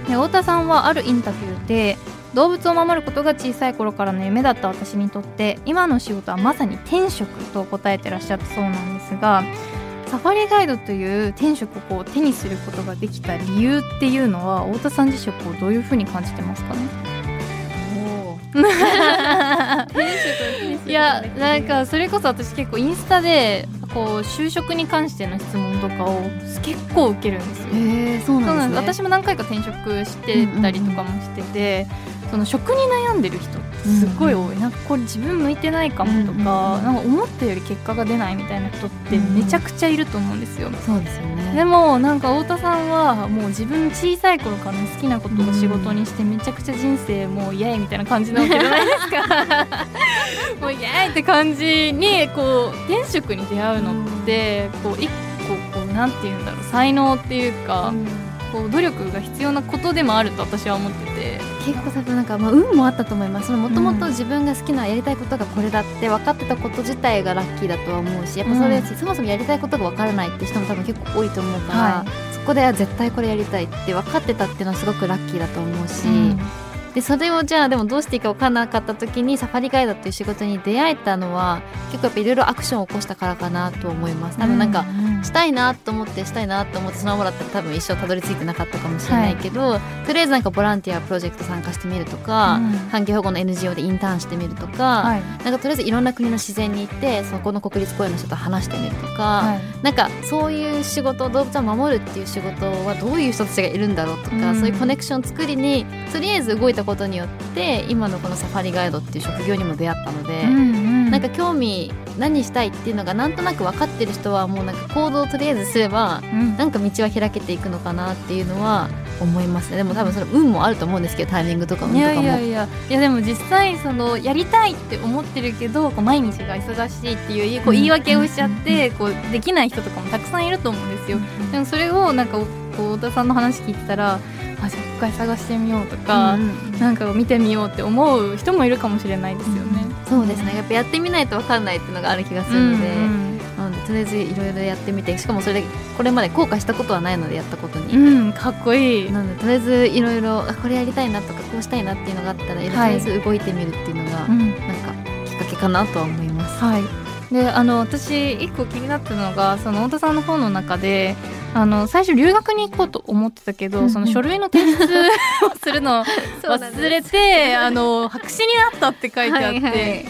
で太田さんはあるインタビューで動物を守ることが小さい頃からの夢だった私にとって今の仕事はまさに天職と答えてらっしゃったそうなんですがサファリガイドという天職をこう手にすることができた理由っていうのは太田さん自身をこうどういうふうに感じてますかね？いやなんかそれこそ私結構インスタでこう就職に関しての質問とかを結構受けるんですよ。へえそうなんですね。私も何回か転職してたりとかもしてて、その職に悩んでる人すっごい多い、なんかこれ自分向いてないかもとか、なんか思ったより結果が出ないみたいな人ってめちゃくちゃいると思うんですよ。そうですよね。でもなんか太田さんはもう自分小さい頃から好きなことを仕事にしてめちゃくちゃ人生もうイエーイみたいな感じなわけじゃないですか。もうイエーイって感じにこう転職に出会うのってこう一個こうなんて言うんだろう才能っていうか、こう努力が必要なことでもあると私は思ってて。結構多分なんか、まあ、運もあったと思います。もともと自分が好きなやりたいことがこれだって分かってたこと自体がラッキーだとは思うしやっぱそれ、うん。そもそもやりたいことが分からないって人も多分結構多いと思うから、はそこであ絶対これやりたいって分かってたっていうのはすごくラッキーだと思うし、でそれをじゃあでもどうしていいか分からなかった時にサファリガイドっていう仕事に出会えたのは結構やっぱいろいろアクションを起こしたからかなと思います。多分なんか、したいなと思ってしたいなと思ってそのままだったら多分一生たどり着いてなかったかもしれないけど、とりあえずなんかボランティアプロジェクト参加してみるとか、うん。環境保護の NGO でインターンしてみるとか、はい。なんかとりあえずいろんな国の自然に行ってそこの国立公園の人と話してみるとか、はい。なんかそういう仕事動物を守るっていう仕事はどういう人たちがいるんだろうとか、うん。そういうコネクション作りにとりあえず動いたことによって今のこのサファリガイドっていう職業にも出会ったので。なんか興味何したいっていうのがなんとなく分かってる人はもうなんか行動をとりあえずすればうん。なんか道は開けていくのかなっていうのは思いますね。でも多分その運もあると思うんですけどタイミングとか運いとかも。やいやいや。いやでも実際そのやりたいって思ってるけどこう毎日が忙しいっていうこううん言い訳をしちゃってこうできない人とかもたくさんいると思うんですよ。でもそれをなんかこう太田さんの話聞いてたらあじゃあ一回探してみようとか、うんうんなんか見てみようって思う人もいるかもしれないですよね。そうですねやっぱやってみないと分かんないっていうのがある気がするので、うんなのでとりあえずいろいろやってみてしかもそれでこれまで後悔したことはないのでやったことに、うん、うんかっこいい。なのでとりあえずいろいろあこれやりたいなとかこうしたいなっていうのがあったら、とりあえず動いてみるっていうのが、うんなんかきっかけかなとは思います。はい、であの私一個気になったのがその太田さんの本の中であの最初留学に行こうと思ってたけど、うんうん。その書類の提出を するのを忘れてあの白紙になったって書いてあって、はいはい。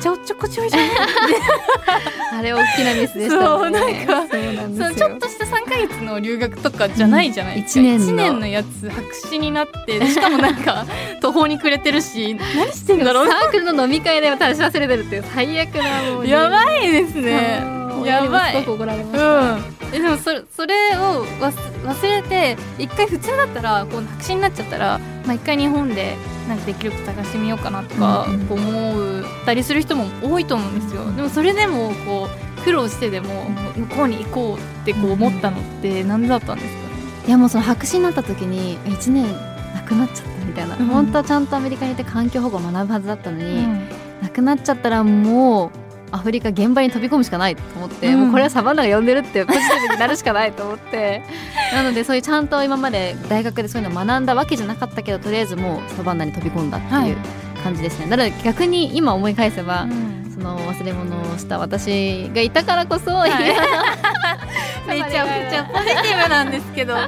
ちゃおっちょこちょいじゃん あれ大きなミスでしたね。そうなんかそう。ちょっとした3ヶ月の留学とかじゃないじゃないですか、うん一年年のやつ白紙になってしかもなんか 途方に暮れてるし何してんだろう？サークルの飲み会で私忘れてるっていう最悪なもうねやばいですね。やばい。すごく怒られました。うん、えでもそれそれを忘忘れて一回普通だったらこう白紙になっちゃったら、まあ、一回日本でなんかできること探してみようかなとか思ったりする人も多いと思うんですよ。でもそれでもこう苦労してでも向こうに行こうってこう思ったのって何だったんですか？ねいやもうその白紙になった時に1年なくなっちゃったみたいな、うん本当はちゃんとアメリカに行って環境保護を学ぶはずだったのに、なくなっちゃったらもうアフリカ現場に飛び込むしかないと思って、うん。もうこれはサバンナが呼んでるってポジティブになるしかないと思って。なのでそういうちゃんと今まで大学でそういうのを学んだわけじゃなかったけどとりあえずもうサバンナに飛び込んだっていう感じですね、なので逆に今思い返せば、その忘れ物をした私がいたからこそ、い。めちゃくちゃポジティブなんですけど。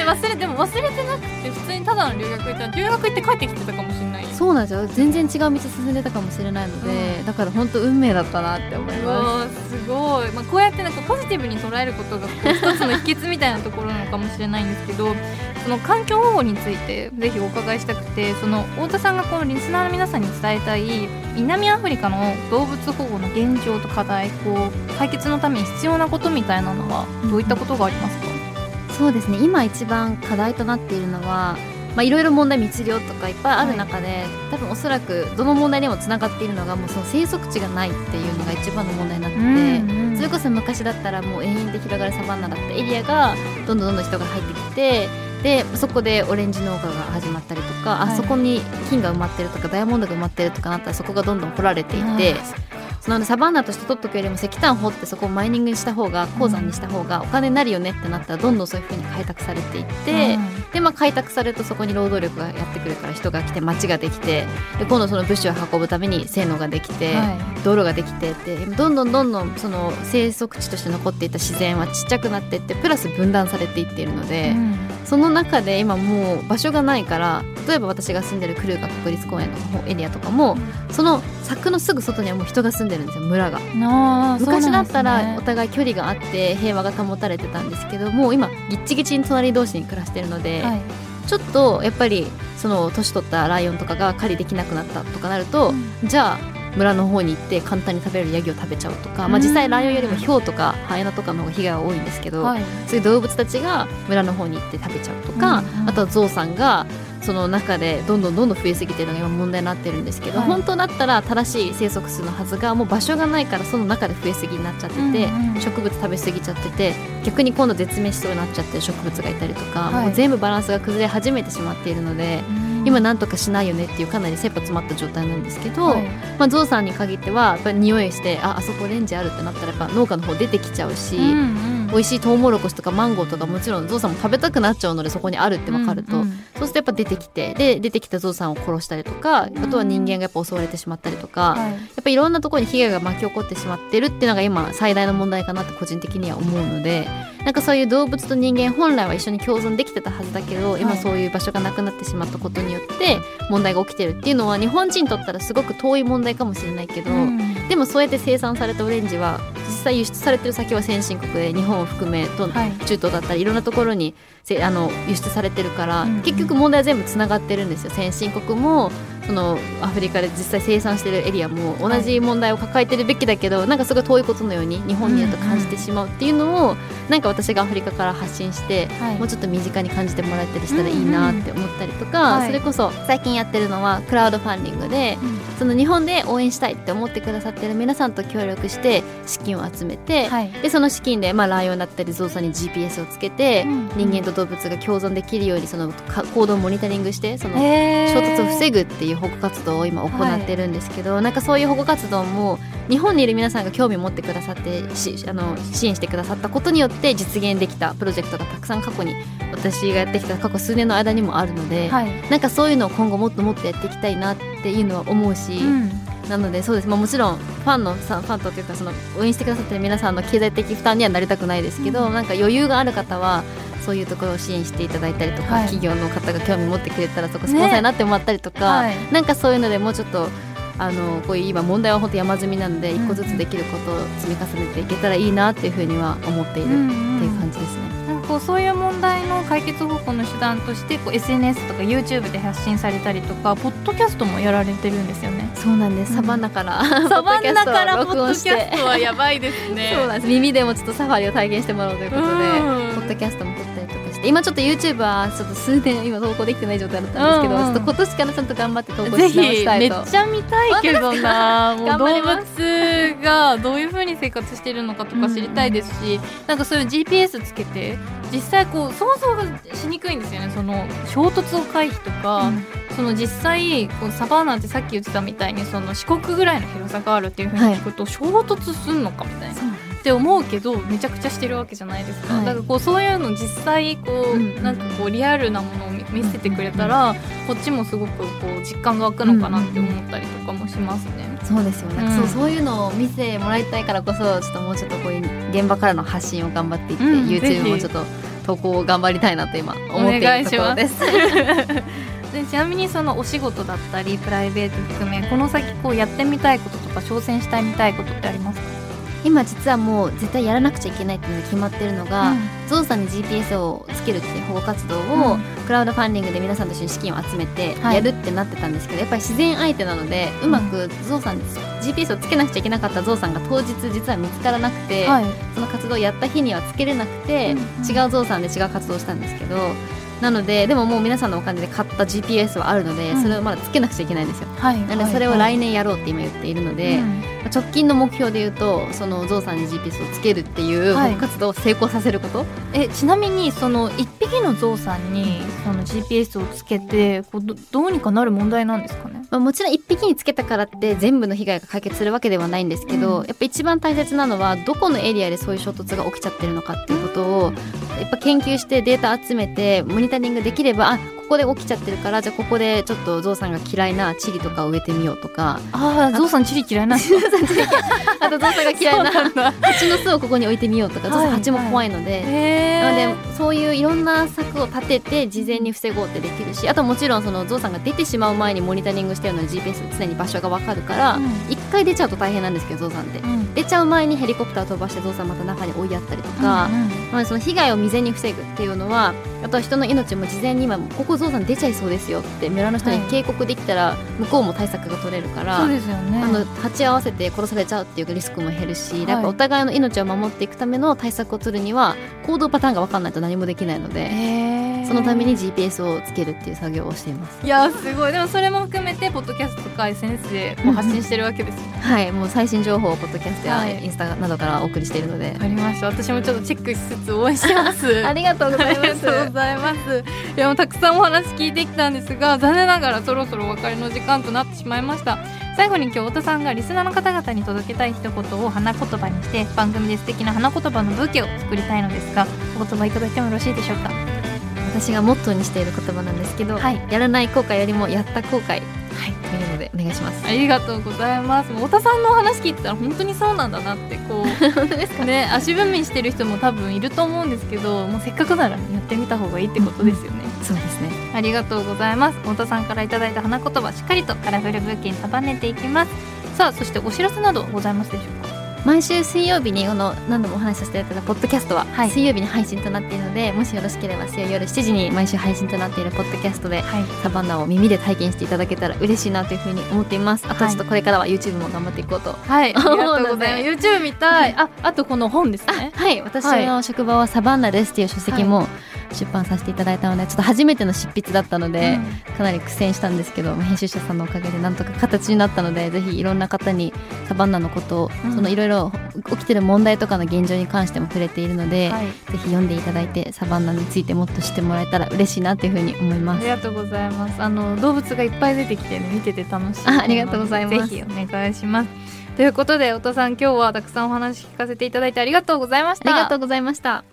で忘れでも忘れてなくて普通にただの留学行ったら留学行って帰ってきてたかもしれないそうなんですよ。全然違う道進んでたかもしれないので、だから本当運命だったなって思いまわーすごい、まあ、こうやってなんかポジティブに捉えることが一つの秘訣みたいなところなのかもしれないんですけどその環境保護についてぜひお伺いしたくてその太田さんがこのリスナーの皆さんに伝えたい南アフリカの動物保護の現状と課題こう解決のために必要なことみたいなのはどういったことがありますか、すそうですね。今一番課題となっているのはまあいろいろ問題密漁とかいっぱいある中で、多分おそらくどの問題にもつながっているのがもうその生息地がないっていうのが一番の問題になってて、それこそ昔だったらもう永遠で広がるサバンナだったエリアがどんどんどんどん人が入ってきてでそこでオレンジ農家が始まったりとか、はい。あそこに金が埋まってるとかダイヤモンドが埋まってるとかなったらそこがどんどん掘られていって。そのサバンナとして取っとくよりも石炭掘ってそこをマイニングにした方が鉱山にした方がお金になるよねってなったらどんどんそういう風に開拓されていって、で、まあ、開拓されるとそこに労働力がやってくるから人が来て街ができてで今度その物資を運ぶために線路ができて、道路ができてってどんどんどんどんその生息地として残っていた自然はちっちゃくなっていってプラス分断されていっているので、その中で今もう場所がないから例えば私が住んでるクルーガ国立公園の方エリアとかも、その柵のすぐ外にはもう人が住んでるんですよ村が。昔だったらお互い距離があって平和が保たれてたんですけどもう今ぎっちぎちに隣同士に暮らしてるので、はい。ちょっとやっぱりその年取ったライオンとかが狩りできなくなったとかなると、じゃあ村の方に行って簡単に食べれるヤギを食べちゃうとか、まあ、実際ライオンよりもヒョウとかハエナとかの方が被害は多いんですけど、はい。そういう動物たちが村の方に行って食べちゃうとか、うんうん。あとはゾウさんがその中でどんどんどんどん増えすぎてるのが今問題になってるんですけど、はい。本当だったら正しい生息数のはずがもう場所がないからその中で増えすぎになっちゃってて、うんうん。植物食べ過ぎちゃってて逆に今度絶滅しそうになっちゃってる植物がいたりとか、はい。もう全部バランスが崩れ始めてしまっているので。今なんとかしないよねっていうかなり切羽詰まった状態なんですけど、はい。まあ、ゾウさんに限ってはやっぱり匂いしてああそこレンジあるってなったらやっぱ農家の方出てきちゃうし、うんうん美味しいトウモロコシとかマンゴーとかもちろんゾウさんも食べたくなっちゃうのでそこにあるって分かると、うんうんそうするとやっぱ出てきてで出てきたゾウさんを殺したりとかあとは人間がやっぱ襲われてしまったりとか、はい。やっぱいろんなところに被害が巻き起こってしまってるっていうのが今最大の問題かなって個人的には思うのでなんかそういう動物と人間本来は一緒に共存できてたはずだけど、今はい。そういう場所がなくなってしまったことによって問題が起きてるっていうのは日本人にとったらすごく遠い問題かもしれないけど、うん。でもそうやって生産されたオレンジは実際輸出されてる先は先進国で日本を含めとはい。中東だったりいろんなところにせあの輸出されてるから、結局問題は全部つながってるんですよ。先進国もそのアフリカで実際生産してるエリアも同じ問題を抱えてるべきだけど、なんかすごい遠いことのように日本にいると感じてしまうっていうのを、なんか私がアフリカから発信して、はい。もうちょっと身近に感じてもらえたりしたらいいなって思ったりとか、はい。それこそ最近やってるのはクラウドファンディングで、その日本で応援したいって思ってくださってる皆さんと協力して資金を集めて、はい。でその資金で、まあ、ライオンだったりゾウさんに GPS をつけて、うん人間と動物が共存できるようにそのか行動をモニタリングしてその衝突を防ぐっていう保護活動を今行ってるんですけど、なんかそういう保護活動も日本にいる皆さんが興味持ってくださってしあの支援してくださったことによって実現できたプロジェクトがたくさん過去に私がやってきた過去数年の間にもあるので、はい。なんかそういうのを今後もっともっとやっていきたいなっていうのは思うし、うんなのでそうです、まあ、もちろんファンのさファンとというかその応援してくださってる皆さんの経済的負担にはなりたくないですけど、うん。なんか余裕がある方はそういうところを支援していただいたりとか、はい。企業の方が興味持ってくれたらそこスポンサーになってもらったりとか、はい。なんかそういうのでもうちょっとあのこういう今問題は本当山積みなのでうん一個ずつできることを積み重ねていけたらいいなっていうふうには思っているっていう感じですね。なんかこうそういう問題の解決方法の手段としてこう SNS とか YouTube で発信されたりとかポッドキャストもやられてるんですよね。そうなんです、うん。サバンナから サバンナからポッドキャストはやばいですね。そうなんです。耳でもちょっとサファリを体験してもらおうということで、うん。ポッドキャストも撮ったりして今ちょっと YouTube はちょっと数年今投稿できてない状態だったんですけど、うんうんちょっと今年からちゃんと頑張って投稿ししたいとめっちゃ見たいけどな。もう頑動物がどういう風に生活してるのかとか知りたいですし、なんかそういう GPS つけて実際こう想像がしにくいんですよね。その衝突を回避とか、その実際こうサバンナってさっき言ってたみたいにその四国ぐらいの広さがあるっていう風に聞くと、衝突すんのかみたいな。って思うけどめちゃくちゃしてるわけじゃないですか、はい。だからこうそういうの実際こう、なんかこうリアルなものを見見せてくれたら、こっちもすごくこう実感が湧くのかなって思ったりとかもしますね。そうですよね、うんそうそういうのを見せてもらいたいからこそちょっともうちょっとこういう現場からの発信を頑張っていって、うん YouTube もちょっと投稿を頑張りたいなと今思っているところです。でちなみにそのお仕事だったりプライベート含めこの先こうやってみたいこととか挑戦したいみたいことってありますか、今実はもう絶対やらなくちゃいけないっていうのが決まってるのが、ゾウさんに GPS をつけるっていう保護活動を、うん。クラウドファンディングで皆さんと一緒に資金を集めてはい。やるってなってたんですけど、やっぱり自然相手なのでうまくゾウさんに GPS をつけなくちゃいけなかったゾウさんが当日実は見つからなくて、はいその活動をやった日にはつけれなくて、うん違うゾウさんで違う活動をしたんですけどなのででももう皆さんのお金で買った GPS はあるので、うん。それをまだつけなくちゃいけないんですよ。はい。なのでそれを来年やろうって今言っているので、うん。直近の目標で言うとそのゾウさんに GPS をつけるっていう活動を成功させること、えちなみにその一匹のゾウさんにその GPS をつけてこうどどうにかなる問題なんですかね？まあ、もちろん1匹につけたからって全部の被害が解決するわけではないんですけど、うん。やっぱ一番大切なのはどこのエリアでそういう衝突が起きちゃってるのかっていうことをやっぱ研究してデータ集めてモニタリングできればあここで起きちゃってるからじゃあここでちょっとゾウさんが嫌いなチリとかを植えてみようとか。ああゾウさんチリ嫌いな あとゾウさんが嫌いな蜂の巣をここに置いてみようとか、ゾウさん蜂も怖いので、なのへでそういういろんな策を立てて事前に防ごうってできるしあともちろんそのゾウさんが出てしまう前にモニタリングしてるので GPS 常に場所が分かるからうん。一、回出ちゃうと大変なんですけどゾウさんって。うん出ちゃう前にヘリコプター飛ばしてゾウさんまた中に追いやったりとか、うんうんなのでその被害を未然に防ぐっていうのはあとは人の命も事前に今ここゾウさん出ちゃいそうですよって村の人に警告できたら向こうも対策が取れるから、そうですよね。あの鉢合わせて殺されちゃうっていうリスクも減るし、い。なんかお互いの命を守っていくための対策を取るには行動パターンが分かんないと何もできないので、そのために GPS をつけるっていう作業をしています。いやーすごい。でもそれも含めてポッドキャストとか SNS でこう発信してるわけですよね。はい、もう最新情報をポッドキャストやはい。インスタなどからお送りしているので。わ、かりました私もちょっとチェックしつつ応援してます。ありがとうございます。ありがとうございます。いやもうたくさんお話聞いてきたんですが残念ながらそろそろお別れの時間となってしまいました。最後に今日太田さんがリスナーの方々に届けたい一言を花言葉にして番組で素敵な花言葉のブーケを作りたいのですがお言葉いただいてもよろしいでしょうか？私がモットーにしている言葉なんですけど、はい。やらない後悔よりもやった後悔はいというのでお願いします。ありがとうございます太田さんのお話聞いてたら本当にそうなんだなってこう 本当ですか？ね足踏みしてる人も多分いると思うんですけどもうせっかくならやってみた方がいいってことですよね、そうですね。ありがとうございます。太田さんからいただいた花言葉、しっかりとカラフルブーケに束ねていきます。さあ、そしてお知らせなどございますでしょうか？毎週水曜日にこの何度もお話しさせていただいたポッドキャストははい水曜日に配信となっているので、もしよろしければ水曜夜7時に毎週配信となっているポッドキャストではい。サバンナを耳で体験していただけたら嬉しいなというふうに思っていますあとはいちょっとこれからは YouTube も頑張っていこうと、はい、ありがとうございます。YouTube 見たい。あ、あとこの本ですね。はい私の職場はサバンナですっていう書籍も出版させていただいたのでちょっと初めての執筆だったので、かなり苦戦したんですけど編集者さんのおかげでなんとか形になったのでぜひいろんな方にサバンナのことを、うんそのいろいろ起きてる問題とかの現状に関しても触れているので、はい。ぜひ読んでいただいてサバンナについてもっと知ってもらえたら嬉しいなというふうに思いあますりがとうございます。あの動物がいっぱい出てきてね、見てて楽しい。あありがとうございますぜひお願いします。ということで、太田さん、今日はたくさんお話聞かせていただいてありがとうございました。ありがとうございました